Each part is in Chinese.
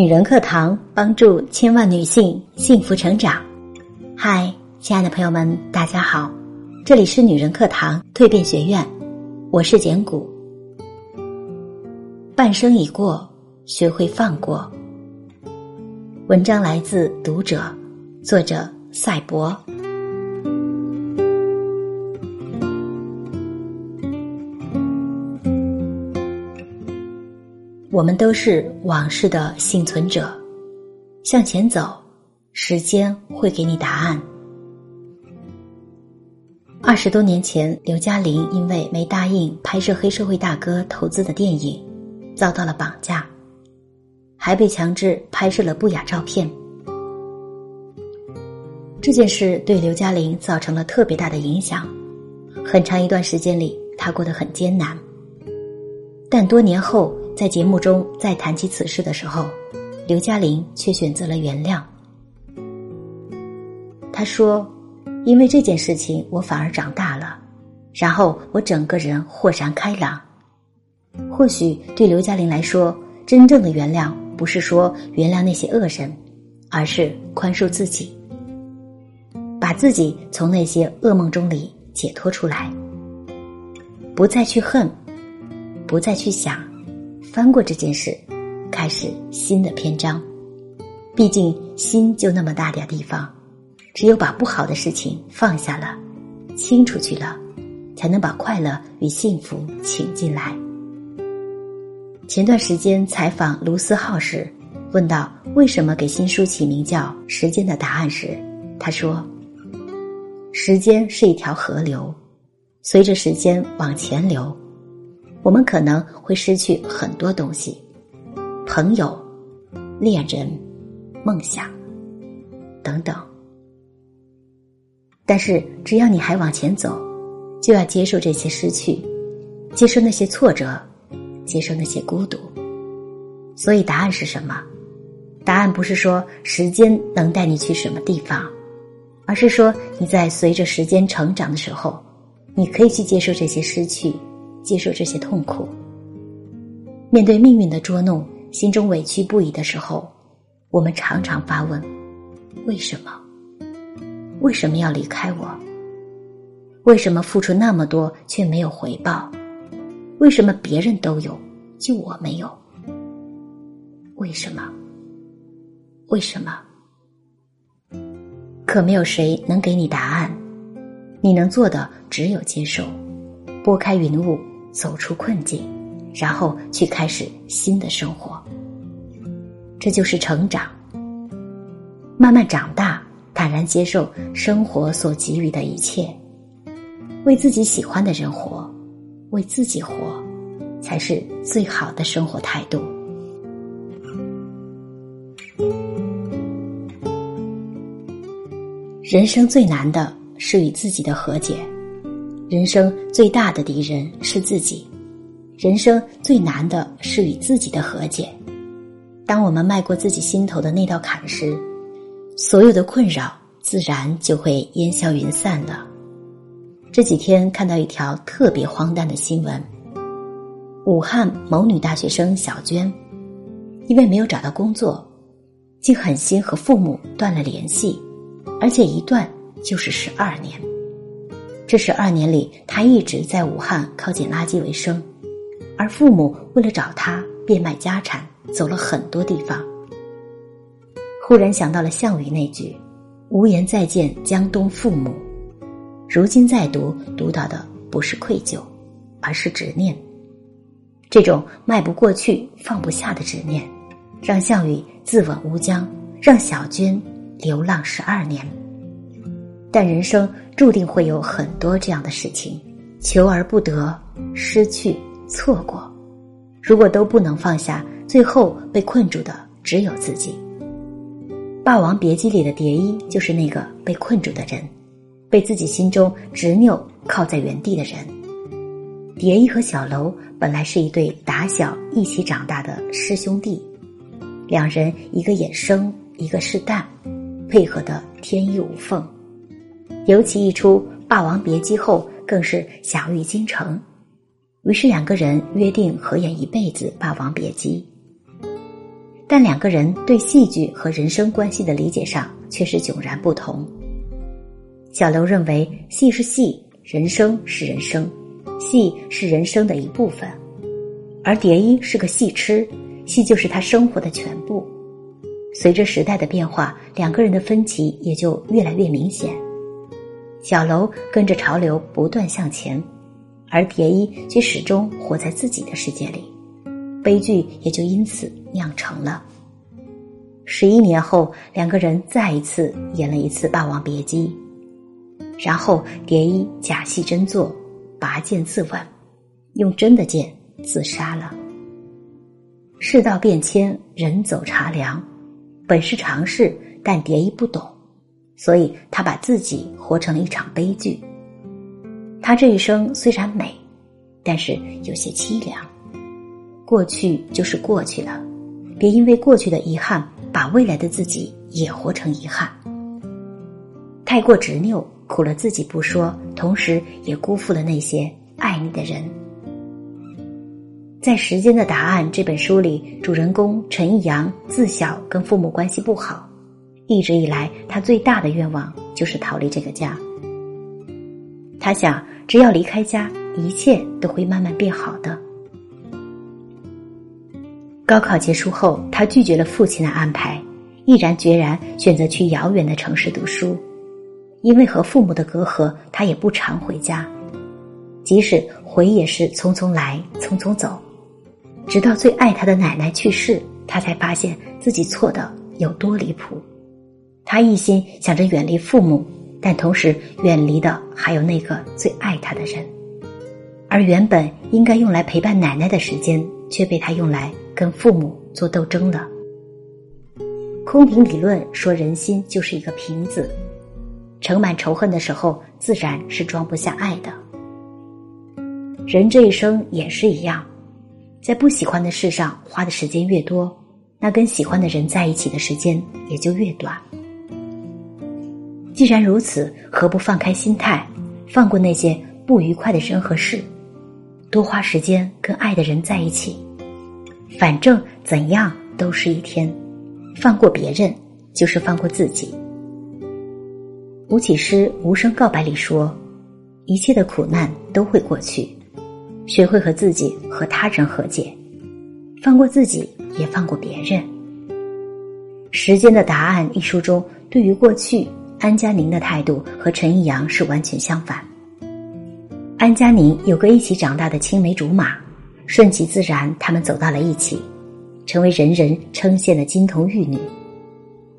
女人课堂帮助千万女性幸福成长。嗨，亲爱的朋友们，大家好，这里是女人课堂蜕变学院，我是简古。半生已过，学会放过。文章来自读者，作者赛博。我们都是往事的幸存者，向前走，时间会给你答案。二十多年前，刘嘉玲因为没答应拍摄黑社会大哥投资的电影，遭到了绑架，还被强制拍摄了不雅照片。这件事对刘嘉玲造成了特别大的影响，很长一段时间里，她过得很艰难。但多年后，在节目中再谈起此事的时候，刘嘉玲却选择了原谅。她说：“因为这件事情，我反而长大了，然后我整个人豁然开朗。或许对刘嘉玲来说，真正的原谅不是说原谅那些恶人，而是宽恕自己，把自己从那些噩梦中里解脱出来，不再去恨。”不再去想，翻过这件事，开始新的篇章。毕竟心就那么大点地方，只有把不好的事情放下了，清出去了，才能把快乐与幸福请进来。前段时间采访卢思浩时，问到为什么给新书起名叫《时间的答案》时，他说：“时间是一条河流，随着时间往前流。”我们可能会失去很多东西，朋友、恋人、梦想等等。但是只要你还往前走，就要接受这些失去，接受那些挫折，接受那些孤独。所以答案是什么？答案不是说时间能带你去什么地方，而是说你在随着时间成长的时候，你可以去接受这些失去。接受这些痛苦，面对命运的捉弄，心中委屈不已的时候，我们常常发问：为什么？为什么要离开我？为什么付出那么多却没有回报？为什么别人都有，就我没有？为什么？为什么？可没有谁能给你答案，你能做的只有接受，拨开云雾。走出困境，然后去开始新的生活。这就是成长，慢慢长大，坦然接受生活所给予的一切，为自己喜欢的人活，为自己活，才是最好的生活态度。人生最难的是与自己的和解。人生最大的敌人是自己，人生最难的是与自己的和解。当我们迈过自己心头的那道坎时，所有的困扰自然就会烟消云散了。这几天看到一条特别荒诞的新闻：武汉某女大学生小娟，因为没有找到工作，竟狠心和父母断了联系，而且一断就是十二年。这十二年里，他一直在武汉靠捡垃圾为生，而父母为了找他变卖家产，走了很多地方。忽然想到了项羽那句“无颜再见江东父母”，如今再读，读到的不是愧疚，而是执念。这种迈不过去、放不下的执念，让项羽自刎乌江，让小军流浪十二年。但人生注定会有很多这样的事情，求而不得，失去、错过。如果都不能放下，最后被困住的只有自己。《霸王别姬》里的蝶衣就是那个被困住的人，被自己心中执拗靠在原地的人。蝶衣和小楼本来是一对打小一起长大的师兄弟，两人一个眼生，一个是淡，配合的天衣无缝。尤其一出《霸王别姬》后，更是享誉京城。于是两个人约定合演一辈子《霸王别姬》。但两个人对戏剧和人生关系的理解上却是迥然不同。小刘认为戏是戏，人生是人生，戏是人生的一部分，而蝶衣是个戏痴，戏就是他生活的全部。随着时代的变化，两个人的分歧也就越来越明显。小楼跟着潮流不断向前。而蝶衣却始终活在自己的世界里，悲剧也就因此酿成了。十一年后，两个人再一次演了一次《霸王别姬》，然后蝶衣假戏真做，拔剑自刎，用真的剑自杀了。世道变迁，人走茶凉，本是常事，但蝶衣不懂，所以他把自己活成了一场悲剧。他这一生虽然美，但是有些凄凉。过去就是过去了，别因为过去的遗憾，把未来的自己也活成遗憾。太过执拗，苦了自己不说，同时也辜负了那些爱你的人。在《时间的答案》这本书里，主人公陈逸阳自小跟父母关系不好，一直以来他最大的愿望就是逃离这个家。他想，只要离开家，一切都会慢慢变好的。高考结束后，他拒绝了父亲的安排，毅然决然选择去遥远的城市读书。因为和父母的隔阂，他也不常回家，即使回也是匆匆来，匆匆走。直到最爱他的奶奶去世，他才发现自己错的有多离谱。他一心想着远离父母。但同时，远离的还有那个最爱他的人，而原本应该用来陪伴奶奶的时间，却被他用来跟父母做斗争了。空瓶理论说，人心就是一个瓶子，盛满仇恨的时候，自然是装不下爱的。人这一生也是一样，在不喜欢的事上花的时间越多，那跟喜欢的人在一起的时间也就越短。既然如此，何不放开心态，放过那些不愉快的人和事，多花时间跟爱的人在一起？反正怎样都是一天，放过别人就是放过自己。吴启诗《无声告白》里说：“一切的苦难都会过去，学会和自己和他人和解，放过自己，也放过别人。”《时间的答案》一书中，对于过去。安佳宁的态度和陈逸阳是完全相反。安佳宁有个一起长大的青梅竹马，顺其自然，他们走到了一起，成为人人称羡的金童玉女。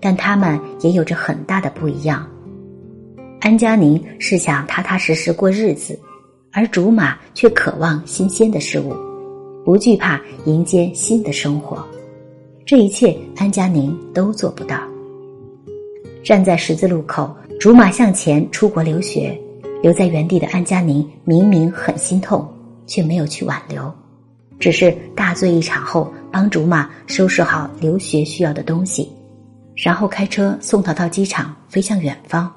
但他们也有着很大的不一样。安佳宁是想踏踏实实过日子，而竹马却渴望新鲜的事物，不惧怕迎接新的生活。这一切，安佳宁都做不到。站在十字路口，竹马向前出国留学，留在原地的安佳宁明明很心痛，却没有去挽留，只是大醉一场后帮竹马收拾好留学需要的东西，然后开车送他到机场，飞向远方。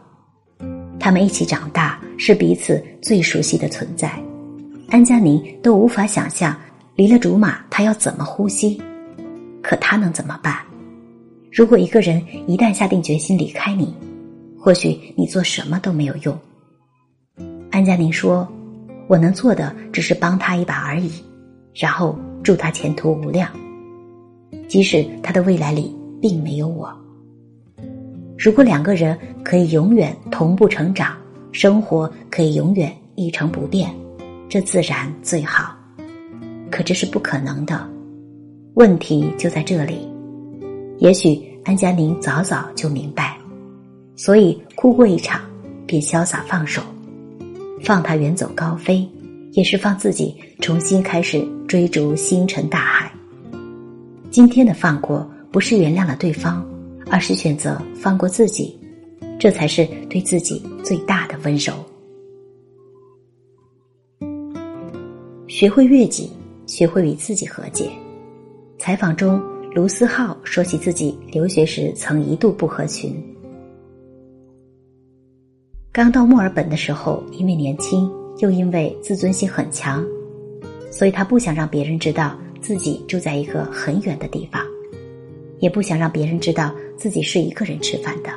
他们一起长大，是彼此最熟悉的存在。安佳宁都无法想象离了竹马他要怎么呼吸，可他能怎么办？如果一个人一旦下定决心离开你，或许你做什么都没有用。安佳宁说：“我能做的只是帮他一把而已，然后祝他前途无量。即使他的未来里并没有我。如果两个人可以永远同步成长，生活可以永远一成不变，这自然最好。可这是不可能的，问题就在这里。”也许安佳宁早早就明白，所以哭过一场，便潇洒放手，放他远走高飞，也是放自己重新开始追逐星辰大海。今天的放过，不是原谅了对方，而是选择放过自己，这才是对自己最大的温柔。学会悦己，学会与自己和解。采访中。卢思浩说起自己留学时曾一度不合群。刚到墨尔本的时候，因为年轻，又因为自尊心很强，所以他不想让别人知道自己住在一个很远的地方。也不想让别人知道自己是一个人吃饭的。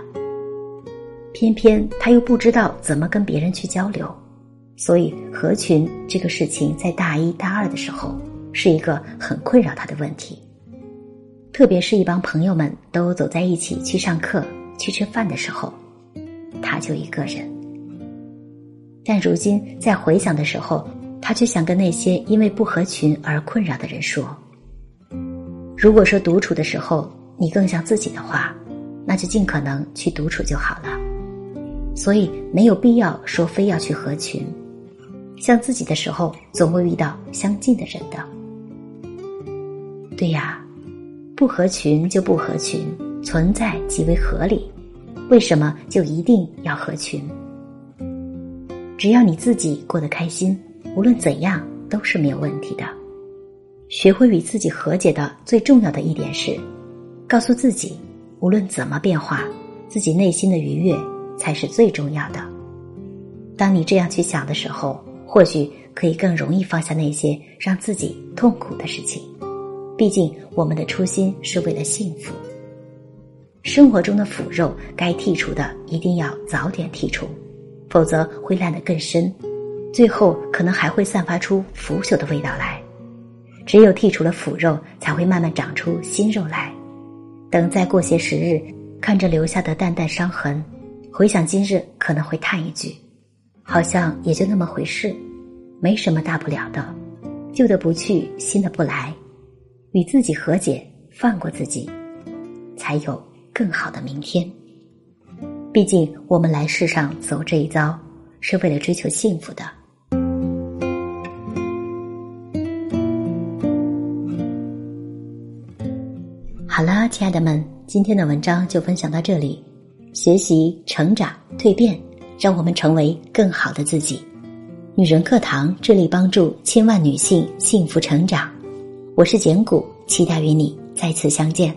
偏偏他又不知道怎么跟别人去交流，所以合群这个事情在大一大二的时候是一个很困扰他的问题。特别是一帮朋友们都走在一起去上课、去吃饭的时候，他就一个人。但如今在回想的时候，他却想跟那些因为不合群而困扰的人说：“如果说独处的时候你更像自己的话，那就尽可能去独处就好了。所以没有必要说非要去合群，像自己的时候总会遇到相近的人的。对呀。”不合群就不合群，存在极为合理。为什么就一定要合群？只要你自己过得开心，无论怎样都是没有问题的。学会与自己和解的最重要的一点是，告诉自己，无论怎么变化，自己内心的愉悦才是最重要的。当你这样去想的时候，或许可以更容易放下那些让自己痛苦的事情。毕竟，我们的初心是为了幸福。生活中的腐肉该剔除的一定要早点剔除，否则会烂得更深，最后可能还会散发出腐朽的味道来。只有剔除了腐肉，才会慢慢长出新肉来。等再过些时日，看着留下的淡淡伤痕，回想今日，可能会叹一句：“好像也就那么回事，没什么大不了的，旧的不去，新的不来。”与自己和解，放过自己，才有更好的明天。毕竟，我们来世上走这一遭，是为了追求幸福的。好啦，亲爱的们，今天的文章就分享到这里。学习、成长、蜕变，让我们成为更好的自己。女人课堂致力帮助千万女性幸福成长。我是简古，期待与你再次相见。